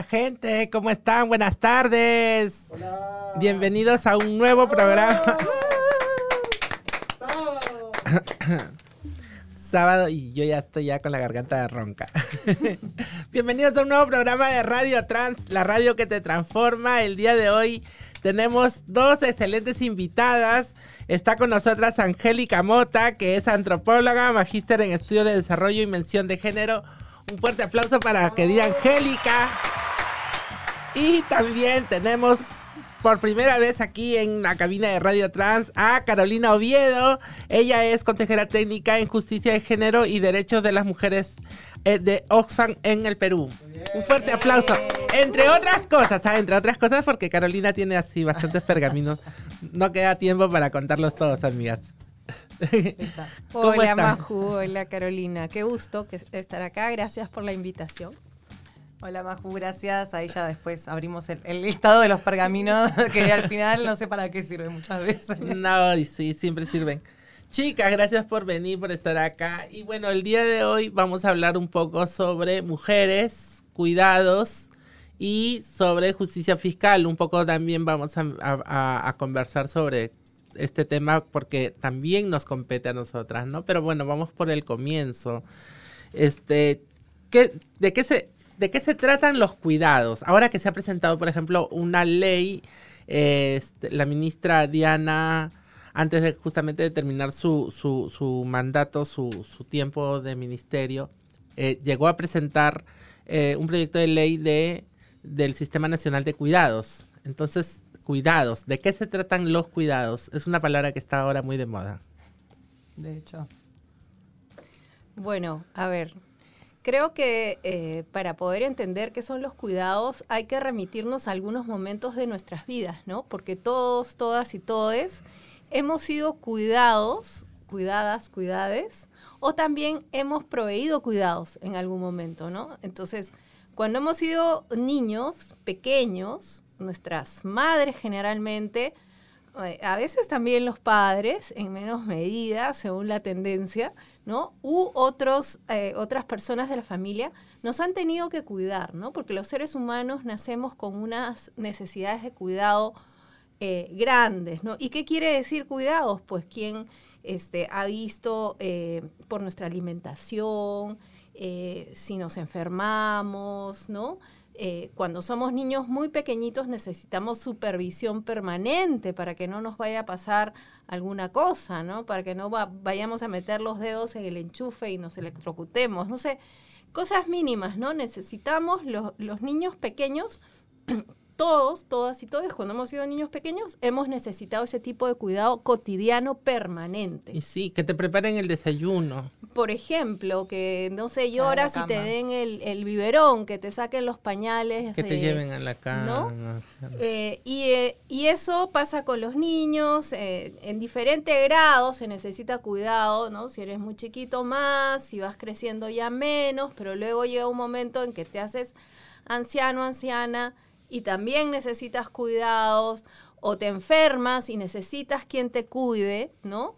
Hola gente, ¿cómo están? Buenas tardes. Hola. Bienvenidos a un nuevo programa. Sábado. Sábado y yo ya estoy ya con la garganta ronca. Bienvenidos a un nuevo programa de Radio Trans, la radio que te transforma. El día de hoy tenemos dos excelentes invitadas. Está con nosotras Angélica Mota, que es antropóloga, magíster en estudio de desarrollo y mención de género. Un fuerte aplauso para querida Angélica. Y también tenemos por primera vez aquí en la cabina de Radio Trans a Carolina Oviedo. Ella es consejera técnica en justicia de género y derechos de las mujeres eh, de Oxfam en el Perú. Un fuerte aplauso. Entre otras cosas, ¿ah? entre otras cosas, porque Carolina tiene así bastantes pergaminos. No queda tiempo para contarlos todos, amigas. Hola Maju, hola Carolina, qué gusto que estar acá, gracias por la invitación. Hola Maju, gracias. Ahí ya después abrimos el, el, listado de los pergaminos que al final no sé para qué sirve muchas veces. No, sí, siempre sirven. Chicas, gracias por venir, por estar acá. Y bueno, el día de hoy vamos a hablar un poco sobre mujeres, cuidados y sobre justicia fiscal. Un poco también vamos a, conversar sobre este tema porque también nos compete a nosotras, ¿no? Pero bueno, vamos por el comienzo. Este, ¿qué, de, qué se, ¿De qué se tratan los cuidados? Ahora que se ha presentado, por ejemplo, una ley, este, la ministra Diana antes de justamente de terminar su, su, mandato, su, su, tiempo de ministerio, eh, llegó a presentar eh, un proyecto de ley de, del Sistema Nacional de Cuidados. Entonces, cuidados, ¿de qué se tratan los cuidados? Es una palabra que está ahora muy de moda. De hecho. Bueno, a ver, creo que eh, para poder entender qué son los cuidados hay que remitirnos a algunos momentos de nuestras vidas, ¿no? Porque todos, todas y todes hemos sido cuidados, cuidadas, cuidades, o también hemos proveído cuidados en algún momento, ¿no? Entonces, cuando hemos sido niños pequeños, nuestras madres generalmente, eh, a veces también los padres, en menos medida, según la tendencia, ¿no? U otros, eh, otras personas de la familia nos han tenido que cuidar, ¿no? Porque los seres humanos nacemos con unas necesidades de cuidado eh, grandes, ¿no? ¿Y qué quiere decir cuidados? Pues quien este, ha visto por nuestra alimentación, si nos enfermamos, ¿no? Cuando somos niños muy pequeñitos necesitamos supervisión permanente para que no nos vaya a pasar alguna cosa, ¿no? Para que no vayamos a meter los dedos en el enchufe y nos electrocutemos, no sé, cosas mínimas, ¿no? Necesitamos los niños pequeños todos, todas y todos, cuando hemos sido niños pequeños, hemos necesitado ese tipo de cuidado cotidiano permanente. Y sí, que te preparen el desayuno. Por ejemplo, que no sé, lloras y te den el, biberón, que te saquen los pañales. Que te lleven a la cama. Eh, eh, y, eso pasa con los niños, eh, en diferentes grados se necesita cuidado, ¿no? Si eres muy chiquito más, si vas creciendo ya menos, pero luego llega un momento en que te haces anciano, anciana y también necesitas cuidados o te enfermas y necesitas quien te cuide, ¿no?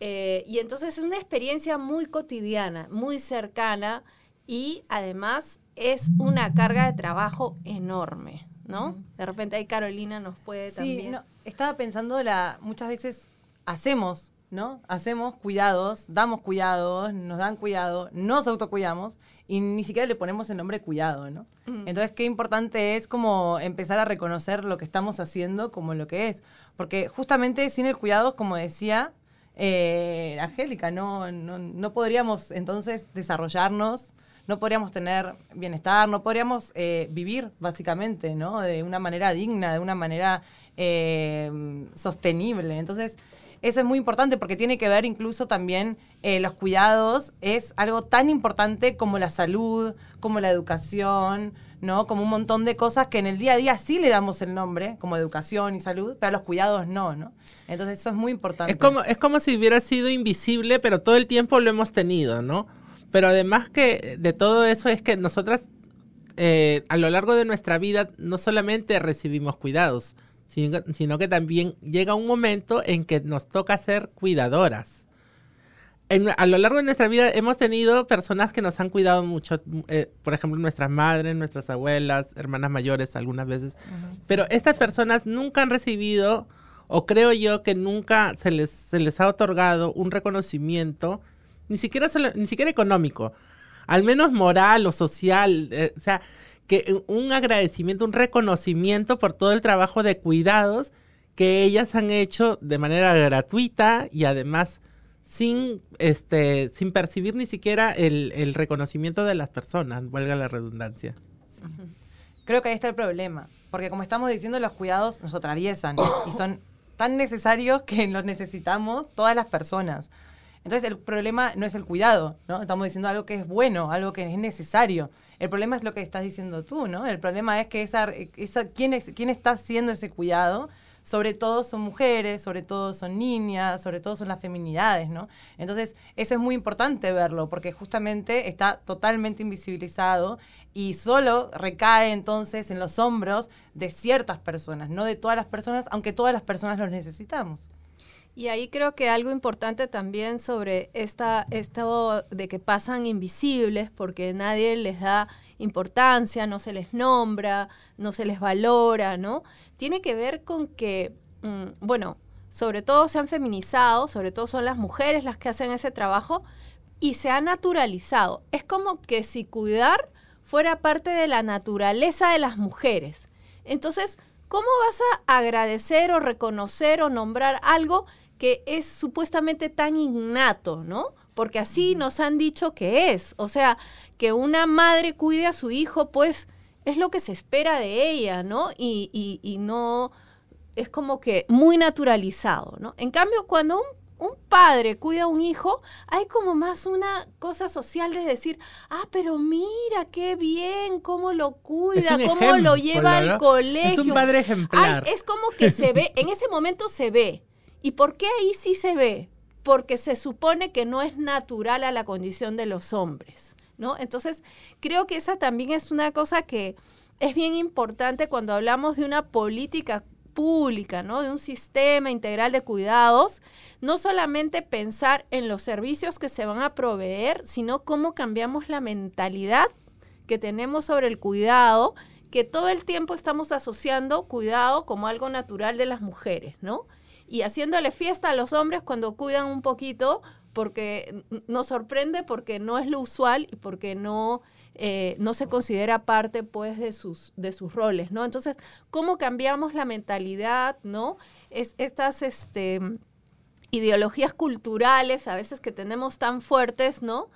Eh, y entonces es una experiencia muy cotidiana, muy cercana y además es una carga de trabajo enorme, ¿no? De repente ahí Carolina nos puede también. No, estaba pensando la muchas veces hacemos ¿no? Hacemos cuidados, damos cuidados, nos dan cuidado, nos autocuidamos y ni siquiera le ponemos el nombre cuidado, ¿no? Mm. Entonces, qué importante es como empezar a reconocer lo que estamos haciendo como lo que es. Porque justamente sin el cuidado, como decía eh, Angélica, no, no, podríamos entonces desarrollarnos, no podríamos tener bienestar, no podríamos eh, vivir básicamente, ¿no? De una manera digna, de una manera eh, sostenible. Entonces, eso es muy importante porque tiene que ver incluso también eh, los cuidados, es algo tan importante como la salud, como la educación, ¿no? Como un montón de cosas que en el día a día sí le damos el nombre, como educación y salud, pero a los cuidados no, ¿no? Entonces eso es muy importante. Es como, es como si hubiera sido invisible, pero todo el tiempo lo hemos tenido, ¿no? Pero además que de todo eso es que nosotras eh, a lo largo de nuestra vida no solamente recibimos cuidados, sino, que también llega un momento en que nos toca ser cuidadoras. a lo largo de nuestra vida hemos tenido personas que nos han cuidado mucho, eh, por ejemplo, nuestras madres, nuestras abuelas, hermanas mayores algunas veces, pero estas personas nunca han recibido, o creo yo que nunca se les, se les ha otorgado un reconocimiento, ni siquiera, ni siquiera económico, al menos moral o social, eh, o sea, que un agradecimiento, un reconocimiento por todo el trabajo de cuidados que ellas han hecho de manera gratuita y además sin, este, sin percibir ni siquiera el, reconocimiento de las personas, valga la redundancia. Creo que ahí está el problema, porque como estamos diciendo, los cuidados nos atraviesan y son tan necesarios que los necesitamos todas las personas. Entonces el problema no es el cuidado, ¿no? Estamos diciendo algo que es bueno, algo que es necesario. El problema es lo que estás diciendo tú, ¿no? El problema es que esa, esa ¿quién, es, quién está haciendo ese cuidado sobre todo son mujeres, sobre todo son niñas, sobre todo son las feminidades, ¿no? Entonces, eso es muy importante verlo, porque justamente está totalmente invisibilizado y solo recae entonces en los hombros de ciertas personas, no de todas las personas, aunque todas las personas los necesitamos. Y ahí creo que algo importante también sobre esta, esto de que pasan invisibles porque nadie les da importancia, no se les nombra, no se les valora, ¿no? Tiene que ver con que, mm, bueno, sobre todo se han feminizado, sobre todo son las mujeres las que hacen ese trabajo y se ha naturalizado. Es como que si cuidar fuera parte de la naturaleza de las mujeres. Entonces, ¿cómo vas a agradecer o reconocer o nombrar algo que es supuestamente tan innato, ¿no? porque así nos han dicho que es. O sea, que una madre cuide a su hijo, pues es lo que se espera de ella, ¿no? Y, y, no es como que muy naturalizado, ¿no? En cambio, cuando un, un, padre cuida a un hijo, hay como más una cosa social de decir, ah, pero mira qué bien, cómo lo cuida, cómo lo lleva al colegio. Es un padre ejemplar. es como que se ve, en ese momento se ve. ¿Y por qué ahí sí se ve? porque se supone que no es natural a la condición de los hombres, ¿no? Entonces, creo que esa también es una cosa que es bien importante cuando hablamos de una política pública, ¿no? De un sistema integral de cuidados, no solamente pensar en los servicios que se van a proveer, sino cómo cambiamos la mentalidad que tenemos sobre el cuidado, que todo el tiempo estamos asociando cuidado como algo natural de las mujeres, ¿no? Y haciéndole fiesta a los hombres cuando cuidan un poquito, porque nos sorprende porque no es lo usual y porque no, eh, no se considera parte pues de sus, de sus roles, ¿no? Entonces, ¿cómo cambiamos la mentalidad, ¿no? Es, estas este, ideologías culturales a veces que tenemos tan fuertes, ¿no?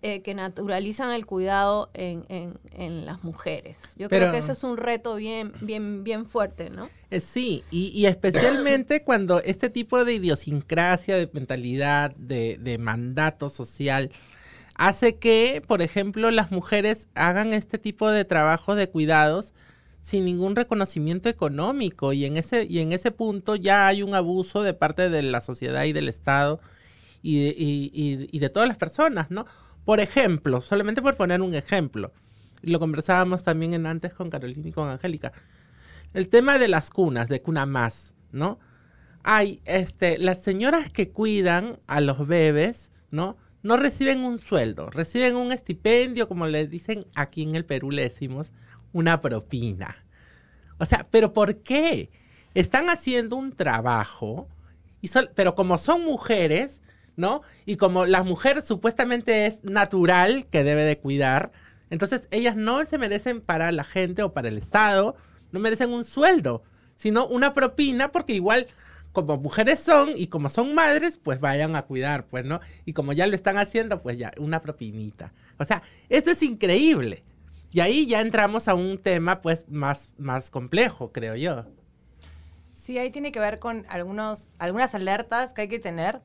Eh, que naturalizan el cuidado en, en, las mujeres. Yo creo que eso es un reto bien, bien, bien fuerte, ¿no? Eh, sí, y, especialmente cuando este tipo de idiosincrasia, de mentalidad, de, de mandato social, hace que, por ejemplo, las mujeres hagan este tipo de trabajo de cuidados sin ningún reconocimiento económico y en ese y en ese punto ya hay un abuso de parte de la sociedad y del Estado y y, y de todas las personas, ¿no? Por ejemplo, solamente por poner un ejemplo, lo conversábamos también en antes con Carolina y con Angélica, el tema de las cunas, de cuna más, ¿no? Hay, este, las señoras que cuidan a los bebés, ¿no? No reciben un sueldo, reciben un estipendio, como les dicen aquí en el Perú, le decimos, una propina. O sea, ¿pero por qué? Están haciendo un trabajo, y pero como son mujeres, ¿no? Y como la mujer supuestamente es natural que debe de cuidar, entonces ellas no se merecen para la gente o para el Estado, no merecen un sueldo, sino una propina porque igual como mujeres son y como son madres, pues vayan a cuidar, pues, ¿no? Y como ya lo están haciendo, pues ya, una propinita. O sea, esto es increíble. Y ahí ya entramos a un tema, pues, más, más complejo, creo yo. Sí, ahí tiene que ver con algunos, algunas alertas que hay que tener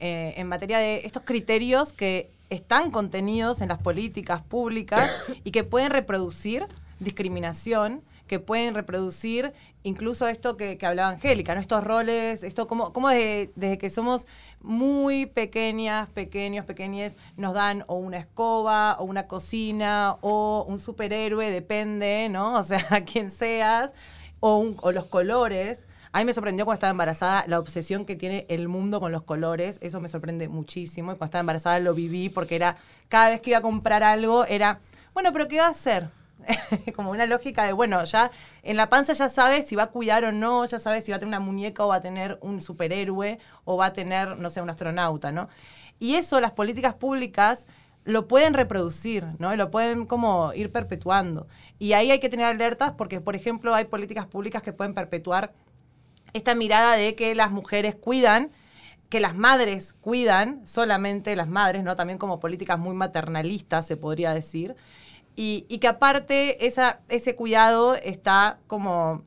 eh, en materia de estos criterios que están contenidos en las políticas públicas y que pueden reproducir discriminación, que pueden reproducir incluso esto que, hablaba Angélica, ¿no? estos roles, esto como, como desde, que somos muy pequeñas, pequeños, pequeñas, nos dan o una escoba, o una cocina, o un superhéroe, depende, ¿no? O sea, quien seas, o, o los colores A mí me sorprendió cuando estaba embarazada la obsesión que tiene el mundo con los colores. Eso me sorprende muchísimo. Y cuando estaba embarazada lo viví porque era, cada vez que iba a comprar algo, era, bueno, pero ¿qué va a hacer? como una lógica de, bueno, ya en la panza ya sabes si va a cuidar o no, ya sabes si va a tener una muñeca o va a tener un superhéroe o va a tener, no sé, un astronauta, ¿no? Y eso las políticas públicas lo pueden reproducir, ¿no? lo pueden como ir perpetuando. Y ahí hay que tener alertas porque, por ejemplo, hay políticas públicas que pueden perpetuar esta mirada de que las mujeres cuidan, que las madres cuidan, solamente las madres, ¿no? También como políticas muy maternalistas, se podría decir. Y, que aparte ese cuidado está como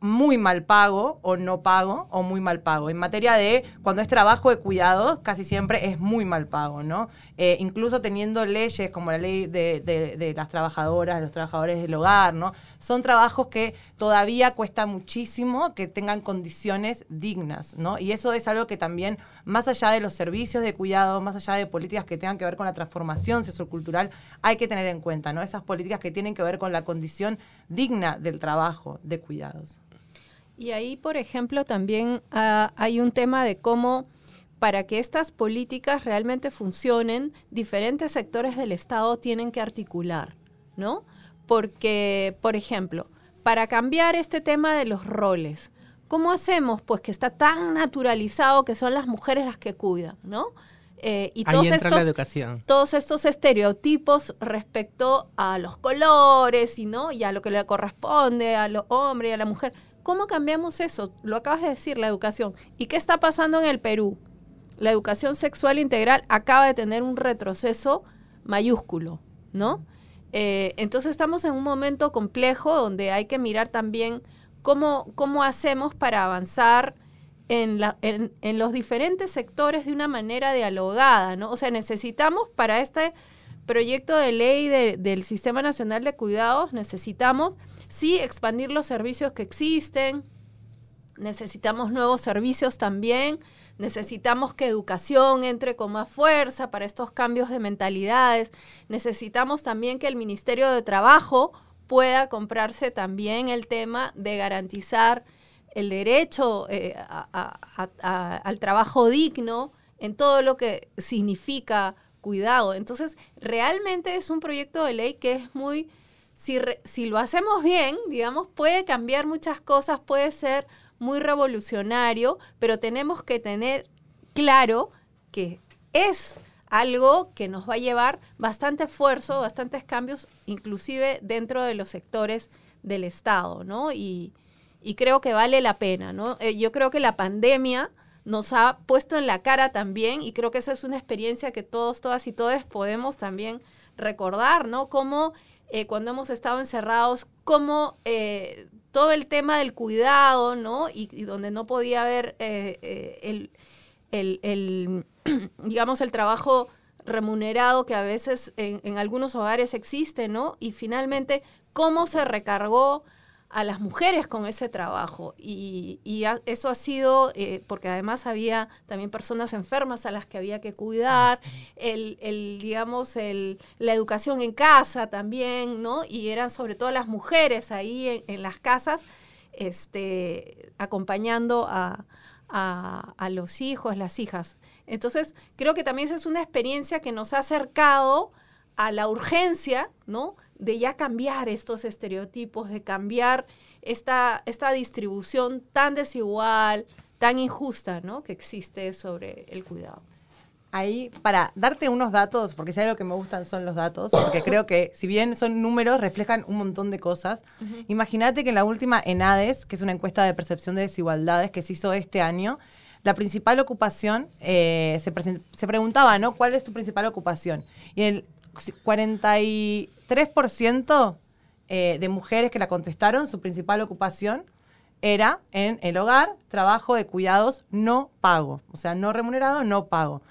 muy mal pago o no pago o muy mal pago. En materia de cuando es trabajo de cuidados, casi siempre es muy mal pago, ¿no? Eh, incluso teniendo leyes como la ley de, las trabajadoras, los trabajadores del hogar, ¿no? Son trabajos que todavía cuesta muchísimo que tengan condiciones dignas, ¿no? Y eso es algo que también, más allá de los servicios de cuidado, más allá de políticas que tengan que ver con la transformación sociocultural, hay que tener en cuenta, ¿no? Esas políticas que tienen que ver con la condición digna del trabajo de cuidados. Y ahí, por ejemplo, también ah, hay un tema de cómo para que estas políticas realmente funcionen, diferentes sectores del Estado tienen que articular, ¿no? Porque, por ejemplo, para cambiar este tema de los roles, ¿cómo hacemos? Pues que está tan naturalizado que son las mujeres las que cuidan, ¿no? Eh, y todos estos, todos estos estereotipos respecto a los colores y no y a lo que le corresponde a los hombres y a la mujer ¿Cómo cambiamos eso? Lo acabas de decir, la educación. ¿Y qué está pasando en el Perú? La educación sexual integral acaba de tener un retroceso mayúsculo, ¿no? Eh, entonces estamos en un momento complejo donde hay que mirar también cómo, cómo hacemos para avanzar en, en, los diferentes sectores de una manera dialogada, ¿no? O sea, necesitamos para este proyecto de ley del Sistema Nacional de Cuidados, necesitamos Sí, expandir los servicios que existen. Necesitamos nuevos servicios también. Necesitamos que educación entre con más fuerza para estos cambios de mentalidades. Necesitamos también que el Ministerio de Trabajo pueda comprarse también el tema de garantizar el derecho eh, al trabajo digno en todo lo que significa cuidado. Entonces, realmente es un proyecto de ley que es muy si, lo hacemos bien, digamos, puede cambiar muchas cosas, puede ser muy revolucionario, pero tenemos que tener claro que es algo que nos va a llevar bastante esfuerzo, bastantes cambios, inclusive dentro de los sectores del Estado, ¿no? Y, creo que vale la pena, ¿no? Eh, yo creo que la pandemia nos ha puesto en la cara también y creo que esa es una experiencia que todos, todas y todos podemos también recordar, ¿no? Cómo eh, cuando hemos estado encerrados, como eh, todo el tema del cuidado, ¿no? Y, donde no podía haber eh, el, el, digamos, el trabajo remunerado que a veces en, en, algunos hogares existe, ¿no? Y finalmente, cómo se recargó a las mujeres con ese trabajo. Y, eso ha sido, eh, porque además había también personas enfermas a las que había que cuidar, el, digamos, el, la educación en casa también, ¿no? Y eran sobre todo las mujeres ahí en, las casas, este, acompañando a, a, los hijos, las hijas. Entonces, creo que también esa es una experiencia que nos ha acercado a la urgencia, ¿no? De ya cambiar estos estereotipos, de cambiar esta, esta distribución tan desigual, tan injusta, ¿no? Que existe sobre el cuidado. Ahí, para darte unos datos, porque si hay algo que me gustan son los datos, porque creo que si bien son números, reflejan un montón de cosas. Imagínate que en la última ENADES, que es una encuesta de percepción de desigualdades que se hizo este año, la principal ocupación, eh, se, se, preguntaba, ¿no? ¿Cuál es tu principal ocupación? Y el 43% eh, de mujeres que la contestaron, su principal ocupación era en el hogar, trabajo de cuidados no pago, o sea, no remunerado, no pago.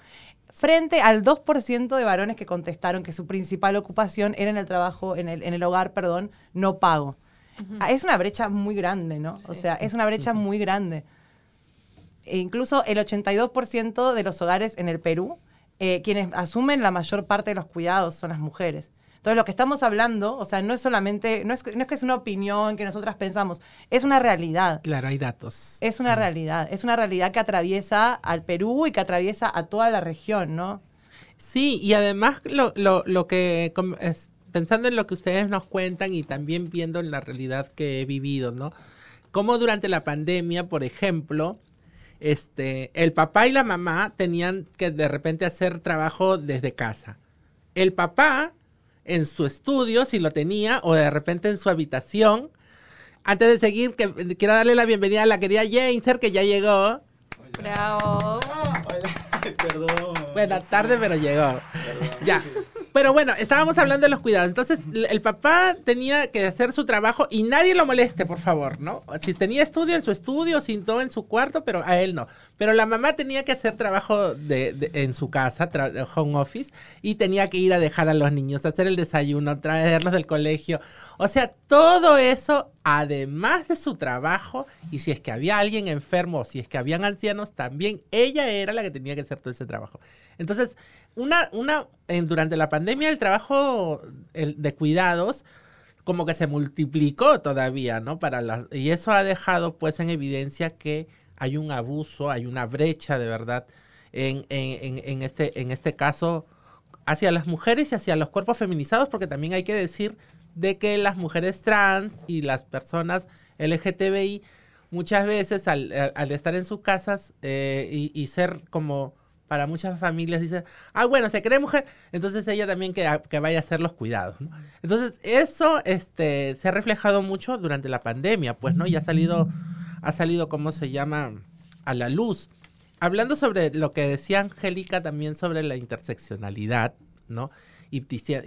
Frente al 2% de varones que contestaron que su principal ocupación era en el trabajo, en el, en el hogar, perdón, no pago. Ah, es una brecha muy grande, ¿no? o sea, es una brecha muy grande. E incluso el 82% de los hogares en el Perú eh, quienes asumen la mayor parte de los cuidados son las mujeres. Entonces, lo que estamos hablando, o sea, no es solamente, no es, no es que es una opinión que nosotras pensamos, es una realidad. Claro, hay datos. Es una realidad, es una realidad que atraviesa al Perú y que atraviesa a toda la región, ¿no? Sí, y además lo, lo, lo que, pensando en lo que ustedes nos cuentan y también viendo en la realidad que he vivido, ¿no? Como durante la pandemia, por ejemplo, este, el papá y la mamá tenían que de repente hacer trabajo desde casa. El papá en su estudio, si lo tenía, o de repente en su habitación. Antes de seguir, que, quiero darle la bienvenida a la querida Jainser, que ya llegó. Bravo. Perdón. Buenas tardes, pero llegó. Ya. Pero bueno, estábamos hablando de los cuidados. Entonces, el papá tenía que hacer su trabajo y nadie lo moleste, por favor, ¿no? Si tenía estudio en su estudio, sin todo en su cuarto, pero a él no. Pero la mamá tenía que hacer trabajo de, en su casa, home office, y tenía que ir a dejar a los niños, hacer el desayuno, traerlos del colegio. O sea, todo eso, además de su trabajo, y si es que había alguien enfermo, si es que habían ancianos, también ella era la que tenía que hacer todo ese trabajo. Entonces, una, una, durante la pandemia el trabajo de cuidados como que se multiplicó todavía, ¿no? Para las, y eso ha dejado pues en evidencia que hay un abuso, hay una brecha de verdad en, este, en este caso hacia las mujeres y hacia los cuerpos feminizados, porque también hay que decir de que las mujeres trans y las personas LGTBI muchas veces al, al estar en sus casas eh, y, y, ser como para muchas familias dice, ah, bueno, se cree mujer, entonces ella también que, que vaya a hacer los cuidados. Entonces, eso este, se ha reflejado mucho durante la pandemia, pues, ¿no? Y ha salido, ha salido, ¿cómo se llama?, a la luz. Hablando sobre lo que decía Angélica también sobre la interseccionalidad, ¿no? Y,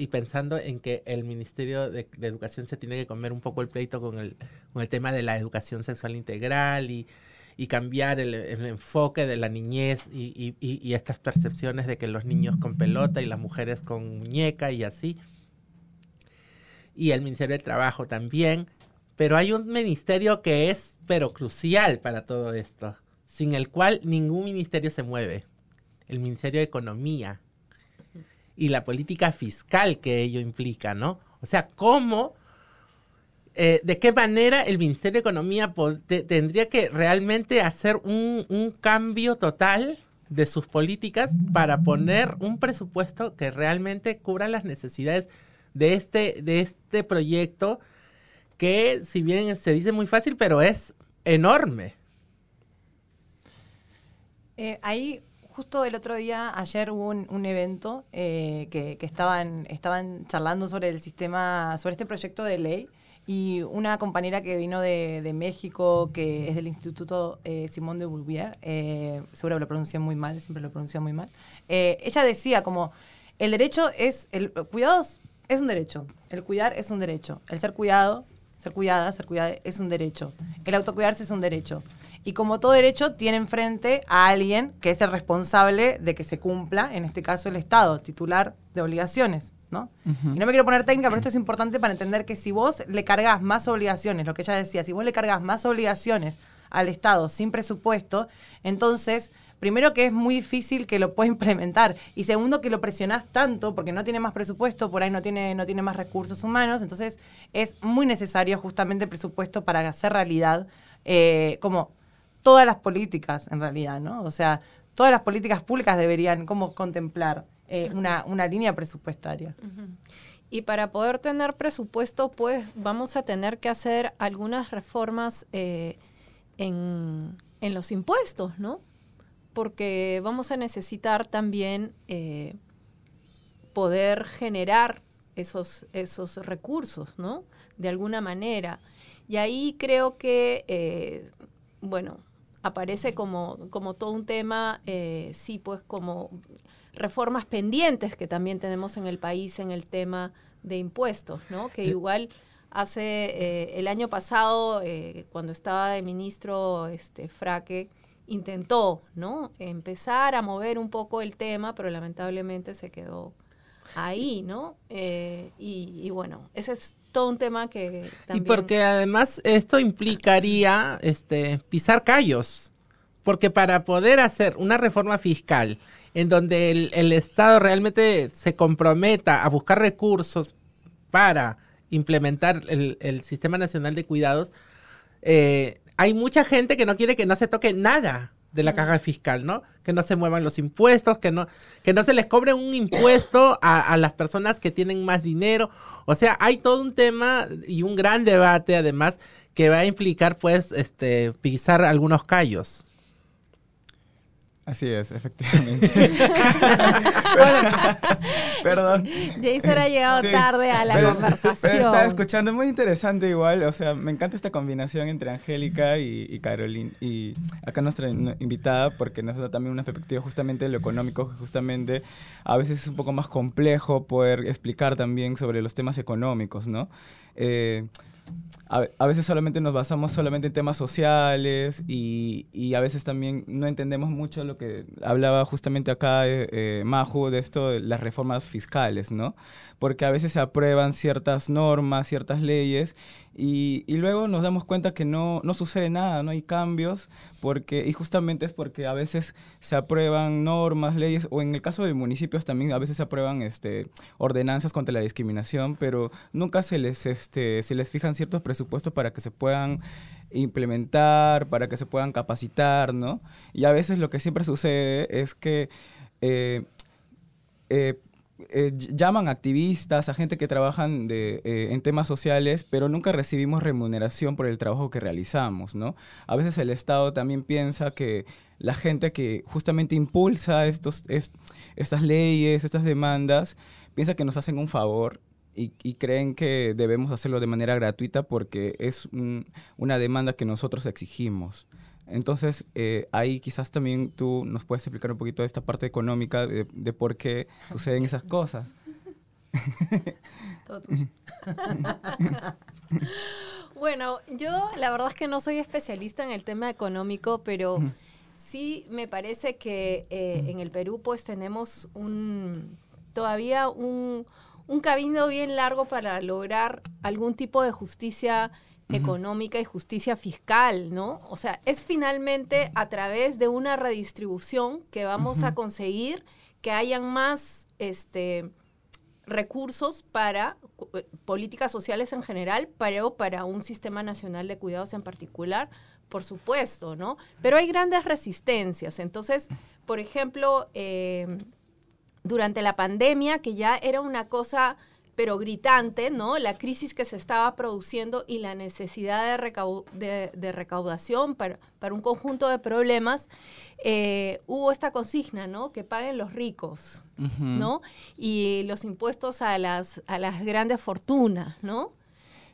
pensando en que el Ministerio de, de, Educación se tiene que comer un poco el pleito con el, con el tema de la educación sexual integral y y cambiar el, enfoque de la niñez y, y, estas percepciones de que los niños con pelota y las mujeres con muñeca y así. Y el Ministerio del Trabajo también. Pero hay un ministerio que es, pero crucial para todo esto, sin el cual ningún ministerio se mueve. El Ministerio de Economía y la política fiscal que ello implica, ¿no? O sea, cómo eh, de qué manera el Ministerio de Economía tendría que realmente hacer un, cambio total de sus políticas para poner un presupuesto que realmente cubra las necesidades de este, de este proyecto que si bien se dice muy fácil, pero es enorme. Eh, ahí justo el otro día, ayer hubo un, evento eh, que, estaban, estaban charlando sobre el sistema, sobre este proyecto de ley y una compañera que vino de, México, que es del Instituto eh, Simón de Bouvier, eh, seguro lo pronuncié muy mal, siempre lo pronuncié muy mal, eh, ella decía como, el derecho es, el cuidado es un derecho, el cuidar es un derecho, el ser cuidado, ser cuidada, ser cuidada es un derecho, el autocuidarse es un derecho. Y como todo derecho, tiene enfrente a alguien que es el responsable de que se cumpla, en este caso el Estado, titular de obligaciones. ¿no? Y no me quiero poner técnica, pero esto es importante para entender que si vos le cargas más obligaciones, lo que ella decía, si vos le cargas más obligaciones al Estado sin presupuesto, entonces, primero que es muy difícil que lo pueda implementar y segundo que lo presionás tanto porque no tiene más presupuesto, por ahí no tiene, no tiene más recursos humanos, entonces es muy necesario justamente el presupuesto para hacer realidad eh, como todas las políticas en realidad, ¿no? O sea, todas las políticas públicas deberían como contemplar eh, una, una, línea presupuestaria. Y para poder tener presupuesto, pues vamos a tener que hacer algunas reformas eh, en, en, los impuestos, ¿no? Porque vamos a necesitar también eh, poder generar esos, esos recursos, ¿no? De alguna manera. Y ahí creo que, bueno, aparece como, como todo un tema, sí, pues como reformas pendientes que también tenemos en el país en el tema de impuestos, ¿no? Que igual hace eh, el año pasado, eh, cuando estaba de ministro este, Fraque, intentó, ¿no? Empezar a mover un poco el tema, pero lamentablemente se quedó ahí, ¿no? Eh, y, bueno, ese es todo un tema que también... Y porque además esto implicaría este, pisar callos, porque para poder hacer una reforma fiscal en donde el, Estado realmente se comprometa a buscar recursos para implementar el, el Sistema Nacional de Cuidados, eh, hay mucha gente que no quiere que no se toque nada de la caja fiscal, ¿no? Que no se muevan los impuestos, que no, que no se les cobre un impuesto a, a las personas que tienen más dinero. O sea, hay todo un tema y un gran debate además que va a implicar pues este pisar algunos callos. Así es, efectivamente. Perdón. Jason ha llegado Sí, tarde a la pero- conversación. Pero estaba escuchando, muy interesante igual, o sea, me encanta esta combinación entre Angélica y, y Carolina, y acá nuestra in- invitada, porque nos da también una perspectiva justamente de lo económico, que justamente a veces es un poco más complejo poder explicar también sobre los temas económicos, ¿no? Eh, a, veces solamente nos basamos solamente en temas sociales y, y a veces también no entendemos mucho lo que hablaba justamente acá eh, eh, Maju de esto de las reformas fiscales, ¿no? Porque a veces se aprueban ciertas normas, ciertas leyes y, y luego nos damos cuenta que no, no sucede nada, no hay cambios, porque, y justamente es porque a veces se aprueban normas, leyes, o en el caso de municipios también a veces se aprueban este, ordenanzas contra la discriminación, pero nunca se les, este, se les fijan ciertos presupuestos para que se puedan implementar, para que se puedan capacitar, ¿no? Y a veces lo que siempre sucede es que eh, eh, eh, ll- llaman activistas, a gente que trabajan de, eh, en temas sociales, pero nunca recibimos remuneración por el trabajo que realizamos, ¿no? A veces el Estado también piensa que la gente que justamente impulsa estos, es- estas leyes, estas demandas, piensa que nos hacen un favor y, y creen que debemos hacerlo de manera gratuita porque es un- una demanda que nosotros exigimos. Entonces, eh, ahí quizás también tú nos puedes explicar un poquito de esta parte económica, de, de por qué suceden esas cosas. Bueno, yo la verdad es que no soy especialista en el tema económico, pero sí me parece que eh, en el Perú pues tenemos un todavía un, un camino bien largo para lograr algún tipo de justicia económica y justicia fiscal, ¿no? O sea, es finalmente a través de una redistribución que vamos a conseguir que hayan más este recursos para eh, políticas sociales en general, pero para un sistema nacional de cuidados en particular, por supuesto, ¿no? Pero hay grandes resistencias. Entonces, por ejemplo, eh, durante la pandemia, que ya era una cosa pero gritante, ¿no? La crisis que se estaba produciendo y la necesidad de, recau- de- de recaudación para, para un conjunto de problemas, eh, hubo esta consigna, ¿no? Que paguen los ricos. ¿no? Y los impuestos a las, a las grandes fortunas, ¿no?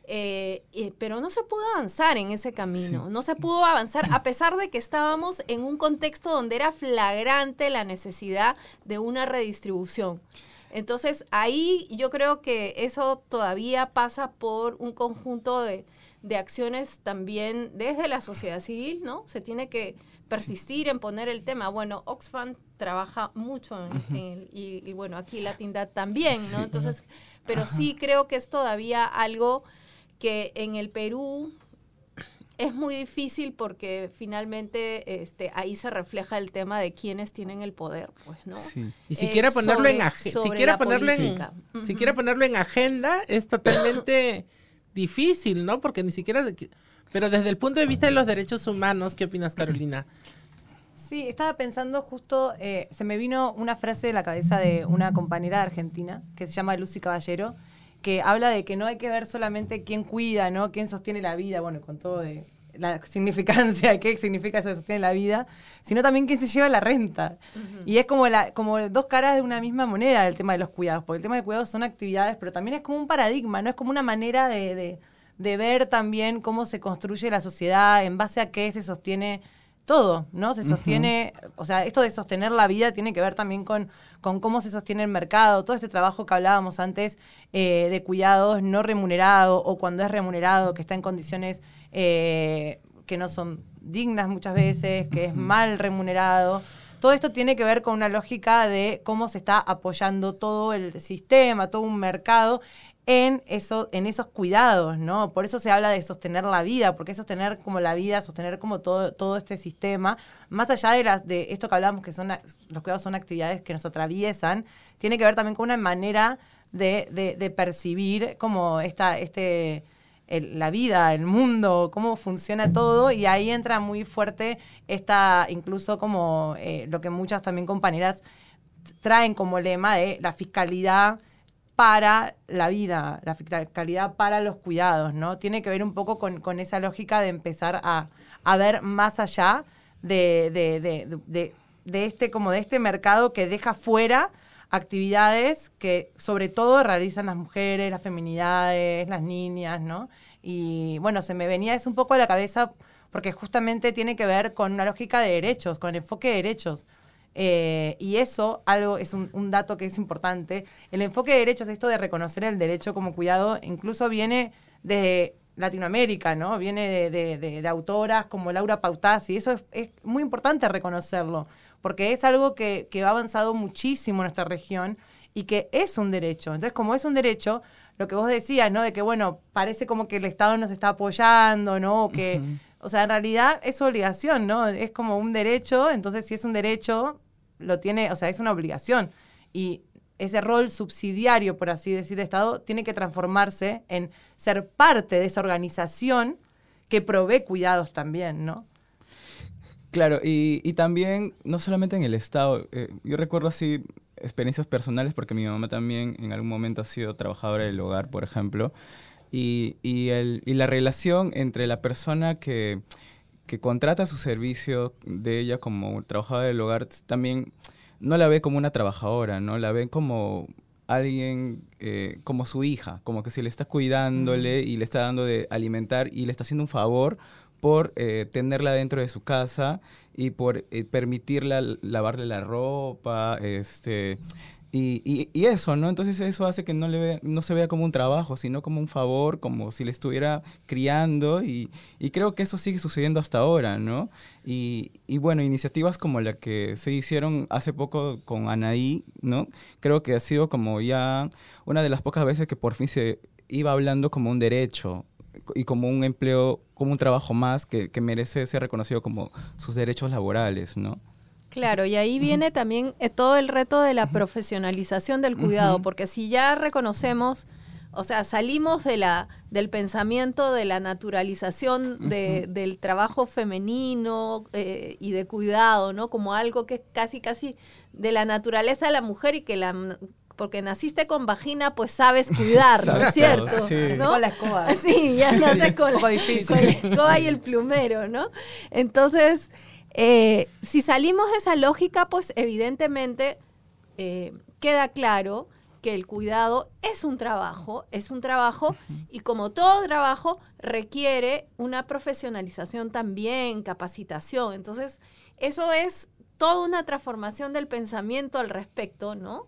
Eh, eh, pero no se pudo avanzar en ese camino, Sí. no se pudo avanzar a pesar de que estábamos en un contexto donde era flagrante la necesidad de una redistribución. Entonces ahí yo creo que eso todavía pasa por un conjunto de, de acciones también desde la sociedad civil, ¿no? Se tiene que persistir en poner el tema. Bueno, Oxfam trabaja mucho en, y, y bueno, aquí Latindad también, ¿no? Sí. Entonces, pero sí creo que es todavía algo que en el Perú es muy difícil porque finalmente este, ahí se refleja el tema de quienes tienen el poder, pues, ¿no? Sí. Y Eh, siquiera ponerlo en sobre- ag- sobre siquiera la ponerlo en política. siquiera ponerlo en agenda es totalmente difícil, ¿no? Porque ni siquiera pero desde el punto de vista de los derechos humanos, ¿qué opinas, Carolina? Sí, estaba pensando justo, eh, se me vino una frase de la cabeza de una compañera de Argentina que se llama Lucy Caballero, que habla de que no hay que ver solamente quién cuida, ¿no? Quién sostiene la vida, bueno, con todo de la significancia qué significa eso de sostiene la vida, sino también quién se lleva la renta. Y es como, la, como dos caras de una misma moneda el tema de los cuidados, porque el tema de cuidados son actividades, pero también es como un paradigma, ¿no? Es como una manera de, de- de ver también cómo se construye la sociedad, en base a qué se sostiene todo, ¿no? Se sostiene, o sea, esto de sostener la vida tiene que ver también con, con cómo se sostiene el mercado, todo este trabajo que hablábamos antes eh, de cuidados no remunerado o cuando es remunerado, que está en condiciones eh, que no son dignas muchas veces, que es mal remunerado. Todo esto tiene que ver con una lógica de cómo se está apoyando todo el sistema, todo un mercado en, eso, en esos cuidados, ¿no? Por eso se habla de sostener la vida, porque sostener como la vida, sostener como todo, este sistema, más allá de, esto que hablamos, que son los cuidados son actividades que nos atraviesan, tiene que ver también con una manera de, percibir como esta, este, la vida, el mundo, cómo funciona todo, y ahí entra muy fuerte esta, incluso como eh, lo que muchas también compañeras traen como lema de la fiscalidad para la vida, la fiscalidad para los cuidados, ¿no? Tiene que ver un poco con, esa lógica de empezar a, ver más allá de este, como de este mercado que deja fuera actividades que sobre todo realizan las mujeres, las feminidades, las niñas, ¿no? Y bueno, se me venía eso un poco a la cabeza porque justamente tiene que ver con una lógica de derechos, con el enfoque de derechos. Eh, y eso, algo, es un, un dato que es importante. El enfoque de derechos, esto de reconocer el derecho como cuidado, incluso viene de Latinoamérica, ¿no? Viene de, de- de- de autoras como Laura Pautazzi. y eso es, es muy importante reconocerlo, porque es algo que, que ha avanzado muchísimo en nuestra región y que es un derecho. Entonces, como es un derecho, lo que vos decías, ¿no? De que, bueno, parece como que el Estado nos está apoyando, ¿no? O que, o sea, en realidad es obligación, ¿no? Es como un derecho, entonces si es un derecho, lo tiene, o sea, es una obligación. Y ese rol subsidiario, por así decir, del Estado, tiene que transformarse en ser parte de esa organización que provee cuidados también, ¿no? Claro, y, y también, no solamente en el Estado, eh, yo recuerdo así experiencias personales porque mi mamá también en algún momento ha sido trabajadora del hogar, por ejemplo, y, y, el, y la relación entre la persona que, que contrata su servicio de ella como trabajadora del hogar también no la ve como una trabajadora, ¿no? La ve como alguien, eh, como su hija, como que si le está cuidándole y le está dando de alimentar y le está haciendo un favor por eh, tenerla dentro de su casa y por eh, permitirla lavarle la ropa, este, y, y- y eso, ¿no? Entonces eso hace que no, le vea- no se vea como un trabajo, sino como un favor, como si le estuviera criando y, y creo que eso sigue sucediendo hasta ahora, ¿no? Y, bueno, iniciativas como la que se hicieron hace poco con Anaí, ¿no? Creo que ha sido como ya una de las pocas veces que por fin se iba hablando como un derecho y como un empleo, como un trabajo más que, que merece ser reconocido como sus derechos laborales, ¿no? Claro, y ahí viene también eh, todo el reto de la profesionalización del cuidado, porque si ya reconocemos, o sea, salimos de la, del pensamiento de la naturalización de- del trabajo femenino eh, y de cuidado, ¿no? Como algo que es casi, casi de la naturaleza de la mujer y que la porque naciste con vagina, pues sabes cuidar, ¿no es cierto? sí. ¿no? Con la escoba. Sí, ya naces con, con la escoba y el plumero, ¿no? Entonces, eh, si salimos de esa lógica, pues evidentemente eh, queda claro que el cuidado es un trabajo, es un trabajo y como todo trabajo requiere una profesionalización también, capacitación. Entonces, eso es toda una transformación del pensamiento al respecto, ¿no?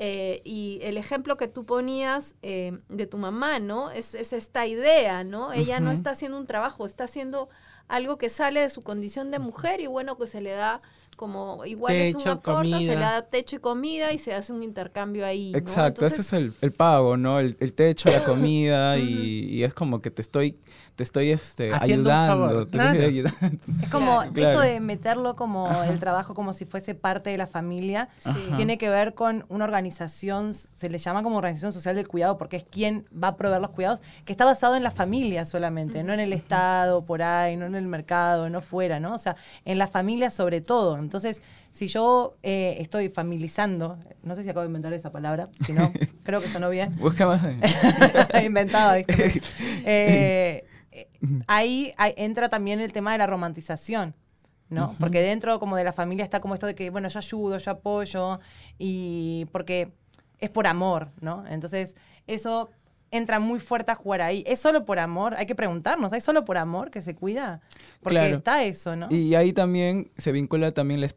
Eh, y el ejemplo que tú ponías eh, de tu mamá, ¿no? Es, es esta idea, ¿no? Ella no está haciendo un trabajo, está haciendo algo que sale de su condición de mujer y bueno, que se le da como igual es un Techo, aporte, se le comida. da techo y comida y se hace un intercambio ahí. ¿no? Exacto, ese es el, el pago, ¿no? El, el techo, la comida y, y es como que te estoy, te estoy este, Haciendo un ayudando. favor, te claro. estoy ayudando. Es como Claro. esto de meterlo como el trabajo como si fuese parte de la familia. Sí. Tiene que ver con una organización, se le llama como organización social del cuidado, porque es quien va a proveer los cuidados, que está basado en la familia solamente, no en el Estado, por ahí, no en el mercado, no fuera, ¿no? O sea, en la familia sobre todo. Entonces, si yo eh, estoy familizando, no sé si acabo de inventar esa palabra, si no, creo que sonó bien. Busca más. inventado, ¿viste? Eh, eh, ahí, ahí entra también el tema de la romantización, ¿no? Porque dentro como de la familia está como esto de que, bueno, yo ayudo, yo apoyo, y porque es por amor, ¿no? Entonces, eso entra muy fuerte a jugar ahí. ¿Es solo por amor? Hay que preguntarnos, ¿hay solo por amor que se cuida? Porque Claro. está eso, ¿no? Y ahí también se vincula también la,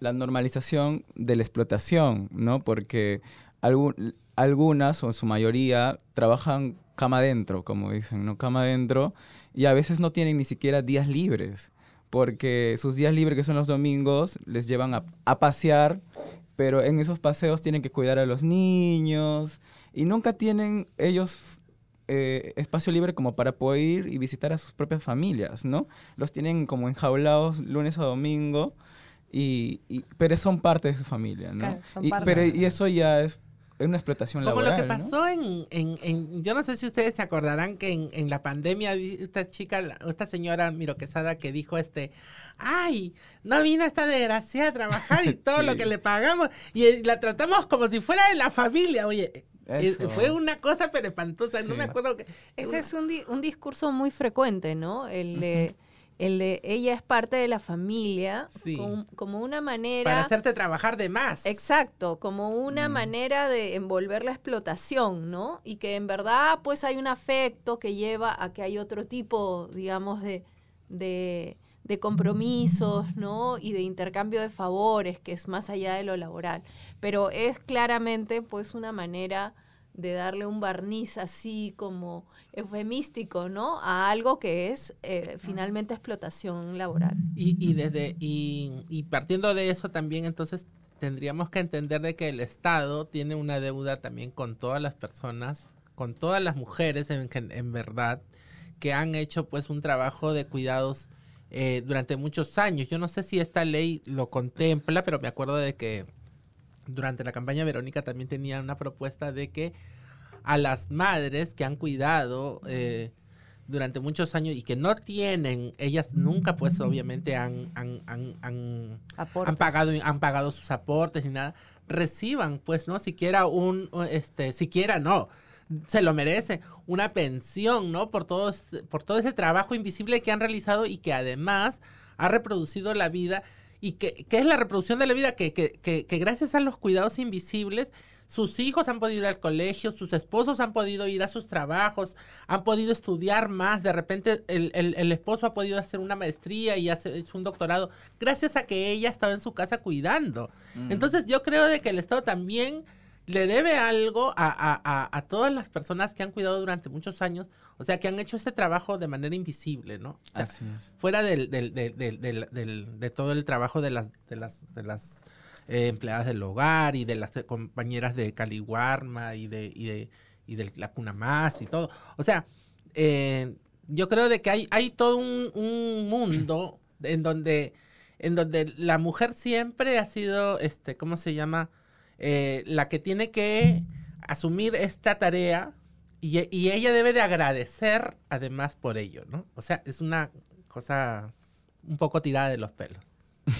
la- normalización de la explotación, ¿no? Porque algu- algunas, o en su mayoría, trabajan cama adentro, como dicen, ¿no? Cama adentro, y a veces no tienen ni siquiera días libres, porque sus días libres, que son los domingos, les llevan a, a pasear, pero en esos paseos tienen que cuidar a los niños, y nunca tienen ellos eh, espacio libre como para poder ir y visitar a sus propias familias, ¿no? Los tienen como enjaulados lunes a domingo, y, y- pero son parte de su familia, ¿no? Claro, son y, parte. pero, y eso ya es es una explotación Como laboral. lo que ¿no? pasó en, en, en- yo no sé si ustedes se acordarán que en, en la pandemia esta chica, esta señora Miro Quesada que dijo este, ay, no vino esta desgraciada a trabajar y todo lo que le pagamos y eh, la tratamos como si fuera de la familia, oye. Eso. fue una cosa pero espantosa, no me acuerdo que... Ese es un, di- un discurso muy frecuente, ¿no? El de, el de ella es parte de la familia, Sí. com- como una manera... Para hacerte trabajar de más. Exacto, como una Mm. manera de envolver la explotación, ¿no? Y que en verdad pues hay un afecto que lleva a que hay otro tipo, digamos, de, de, de compromisos, ¿no? Y de intercambio de favores, que es más allá de lo laboral. Pero es claramente pues una manera de darle un barniz así como eufemístico, ¿no? A algo que es eh, finalmente explotación laboral. Y, desde y, partiendo de eso también entonces tendríamos que entender de que el Estado tiene una deuda también con todas las personas, con todas las mujeres en, en verdad, que han hecho pues un trabajo de cuidados eh, durante muchos años. Yo no sé si esta ley lo contempla, pero me acuerdo de que durante la campaña Verónica también tenía una propuesta de que a las madres que han cuidado eh, durante muchos años y que no tienen, ellas nunca pues obviamente han, han, han, han, pagado, han pagado sus aportes ni nada, reciban pues, ¿no? Siquiera un, este, siquiera no, se lo merece, una pensión, ¿no? Por todo, este- por todo ese trabajo invisible que han realizado y que además ha reproducido la vida y que, que es la reproducción de la vida que, que, que, que gracias a los cuidados invisibles sus hijos han podido ir al colegio, sus esposos han podido ir a sus trabajos, han podido estudiar más, de repente el, el- el esposo ha podido hacer una maestría y hacer hecho un doctorado, gracias a que ella estaba en su casa cuidando. Entonces yo creo de que el Estado también le debe algo a, a- a- a todas las personas que han cuidado durante muchos años, o sea, que han hecho este trabajo de manera invisible, ¿no? O sea, Así es. fuera del, del- del- del- del- del- de todo el trabajo de las de las de las eh, empleadas del hogar y de las eh, compañeras de Caliwarma y de y de y de la cuna más y todo o sea eh, yo creo de que hay hay todo un, un mundo en donde en donde la mujer siempre ha sido este cómo se llama Eh, la que tiene que asumir esta tarea y, ella debe de agradecer además por ello, ¿no? O sea, es una cosa un poco tirada de los pelos.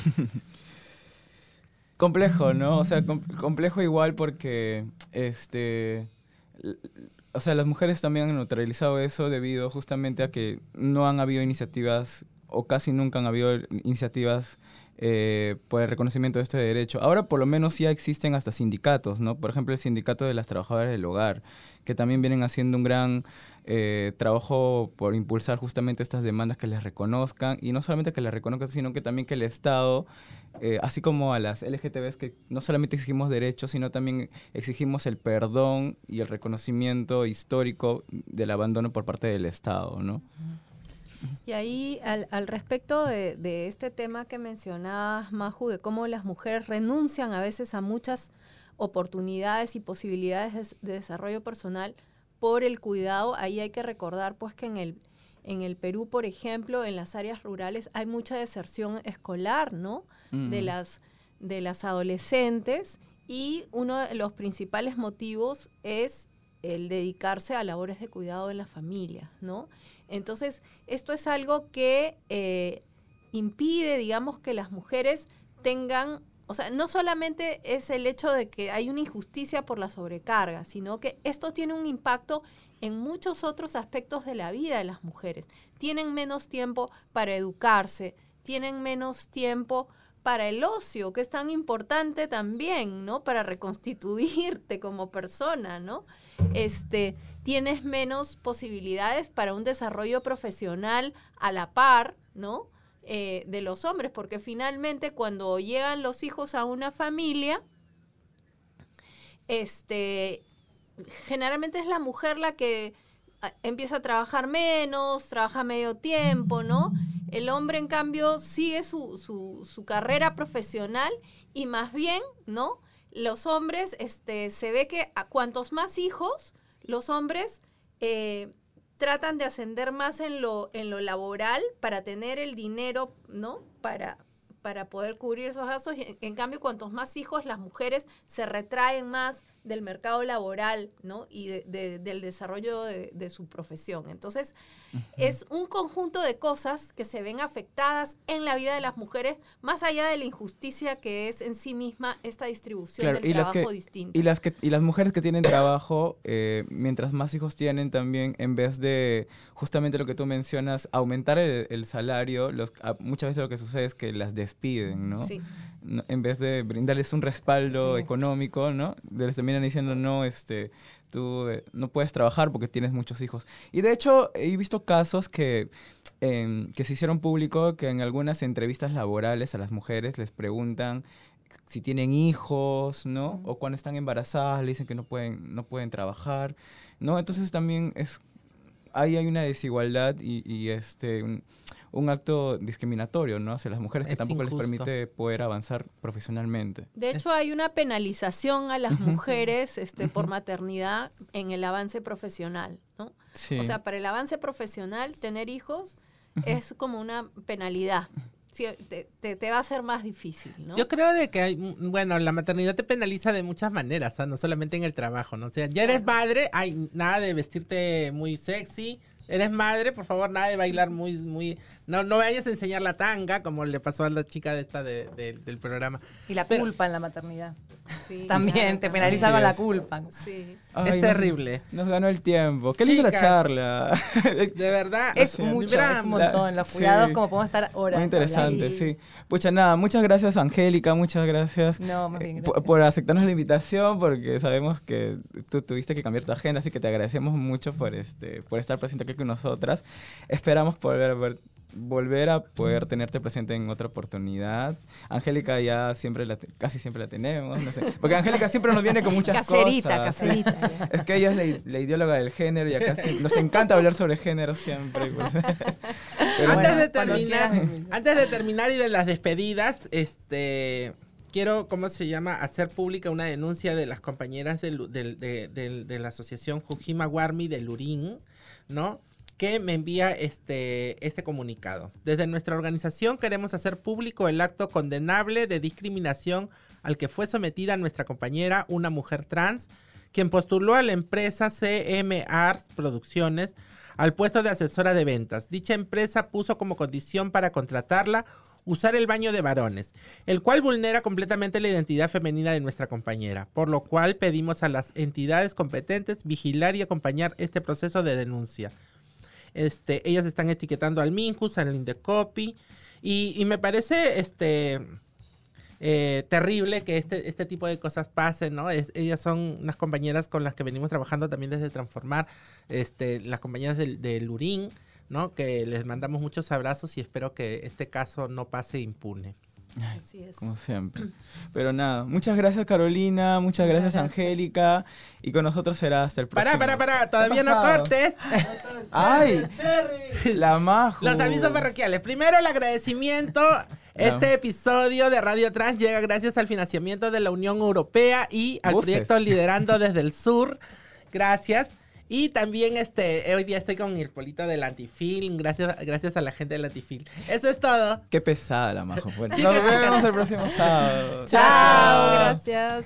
Complejo, ¿no? O sea, com- complejo igual porque, este, o sea, las mujeres también han neutralizado eso debido justamente a que no han habido iniciativas o casi nunca han habido iniciativas eh, por el reconocimiento de este derecho. Ahora por lo menos ya existen hasta sindicatos, ¿no? Por ejemplo, el sindicato de las trabajadoras del hogar, que también vienen haciendo un gran eh, trabajo por impulsar justamente estas demandas que les reconozcan y no solamente que les reconozcan, sino que también que el Estado eh, así como a las LGTBs que no solamente exigimos derechos, sino también exigimos el perdón y el reconocimiento histórico del abandono por parte del Estado, ¿no? Y ahí, al, al respecto de, de este tema que mencionabas, Maju, de cómo las mujeres renuncian a veces a muchas oportunidades y posibilidades de, de desarrollo personal por el cuidado, ahí hay que recordar pues que en el, en el Perú, por ejemplo, en las áreas rurales hay mucha deserción escolar, ¿no? De las de las adolescentes y uno de los principales motivos es el dedicarse a labores de cuidado en la familia, ¿no? Entonces, esto es algo que eh, impide, digamos, que las mujeres tengan, o sea, no solamente es el hecho de que hay una injusticia por la sobrecarga, sino que esto tiene un impacto en muchos otros aspectos de la vida de las mujeres. Tienen menos tiempo para educarse, tienen menos tiempo para el ocio, que es tan importante también, ¿no? Para reconstituirte como persona, ¿no? Este, tienes menos posibilidades para un desarrollo profesional a la par, ¿no? Eh, de los hombres, porque finalmente cuando llegan los hijos a una familia, este, generalmente es la mujer la que empieza a trabajar menos, trabaja medio tiempo, ¿no? El hombre, en cambio, sigue su, su, carrera profesional y más bien, ¿no? Los hombres, este, se ve que a cuantos más hijos, los hombres eh, tratan de ascender más en lo, en lo laboral para tener el dinero, ¿no? Para, para poder cubrir esos gastos. En cambio, cuantos más hijos, las mujeres se retraen más, del mercado laboral, ¿no? Y de- de- del desarrollo de, de su profesión. Entonces, es un conjunto de cosas que se ven afectadas en la vida de las mujeres, más allá de la injusticia que es en sí misma esta distribución Claro, del y las trabajo que- distinto. Y las, que, y las mujeres que tienen trabajo, eh, mientras más hijos tienen también, en vez de justamente lo que tú mencionas, aumentar el, el salario, los, muchas veces lo que sucede es que las despiden, ¿no? Sí. En vez de brindarles un respaldo Sí. económico, ¿no? Les terminan diciendo, no, este, tú eh, no puedes trabajar porque tienes muchos hijos. Y de hecho, he visto casos que, em, que se hicieron público que en algunas entrevistas laborales a las mujeres les preguntan si tienen hijos, ¿no? O cuando están embarazadas le dicen que no pueden, no pueden trabajar, ¿no? Entonces también es ahí hay una desigualdad y, y, este un, acto discriminatorio, ¿no? Hacia las mujeres que Es tampoco injusto. les permite poder avanzar profesionalmente. De hecho, hay una penalización a las mujeres este, por maternidad en el avance profesional, ¿no? Sí. O sea, para el avance profesional, tener hijos es como una penalidad. Sí, te, te- te va a ser más difícil, ¿no? Yo creo de que hay, mm, bueno, la maternidad te penaliza de muchas maneras, ¿ah? no solamente en el trabajo, ¿no? O sea, ya eres madre, hay nada de vestirte muy sexy. Eres madre, por favor, nada de bailar muy, muy... No, no vayas a enseñar la tanga, como le pasó a la chica de esta de- de- del programa. Y la Pero- culpa en la maternidad. Sí, También te también. penaliza Así con la culpa. Sí. Ay, es terrible. Nos, ganó el tiempo. Qué linda la charla. De verdad. Es Sí. mucho, es un montón. Los sí. cuidados, como podemos estar horas. Muy interesante, sí. Pucha, nada, muchas gracias Angélica, muchas gracias. No, más bien, eh, gracias. por, por aceptarnos la invitación, porque sabemos que tú tuviste que cambiar tu agenda, así que te agradecemos mucho por este, por estar presente aquí con nosotras. Esperamos poder ver- volver a poder tenerte presente en otra oportunidad. Angélica ya siempre la casi siempre la tenemos, no sé, porque Angélica siempre nos viene con muchas Caserita, cosas. caserita. ya. Es que ella es la, ideóloga del género y acá sí- nos encanta hablar sobre género siempre. pues. Pero antes, bueno, de terminar, antes de terminar y de las despedidas, este quiero, ¿cómo se llama? Hacer pública una denuncia de las compañeras de la asociación Jujima Warmi de Lurín, ¿no? Que me envía este, este comunicado. Desde nuestra organización queremos hacer público el acto condenable de discriminación al que fue sometida nuestra compañera, una mujer trans, quien postuló a la empresa CM Arts Producciones al puesto de asesora de ventas. Dicha empresa puso como condición para contratarla usar el baño de varones, el cual vulnera completamente la identidad femenina de nuestra compañera, por lo cual pedimos a las entidades competentes vigilar y acompañar este proceso de denuncia. Este, ellas están etiquetando al Mincus, al Indecopy, y, me parece este, eh, terrible que este, este tipo de cosas pasen, ¿no? Ellas son unas compañeras con las que venimos trabajando también desde Transformar, este, las compañeras del, del Lurín, ¿no? Que les mandamos muchos abrazos y espero que este caso no pase impune. Así es. Como siempre. Pero nada, muchas gracias Carolina, muchas gracias, Angélica. Y con nosotros será hasta el próximo. Para, para, para, todavía no cortes. ¡Ay! La majo. Los avisos parroquiales. Primero el agradecimiento. Este episodio de Radio Trans llega gracias al financiamiento de la Unión Europea y al proyecto Liderando desde el Sur. Gracias. Y también este, hoy día estoy con el polito del Antifilm. Gracias, gracias a la gente del Antifilm. Eso es todo. Qué pesada la majo. Bueno, nos vemos el próximo sábado. Chao, gracias.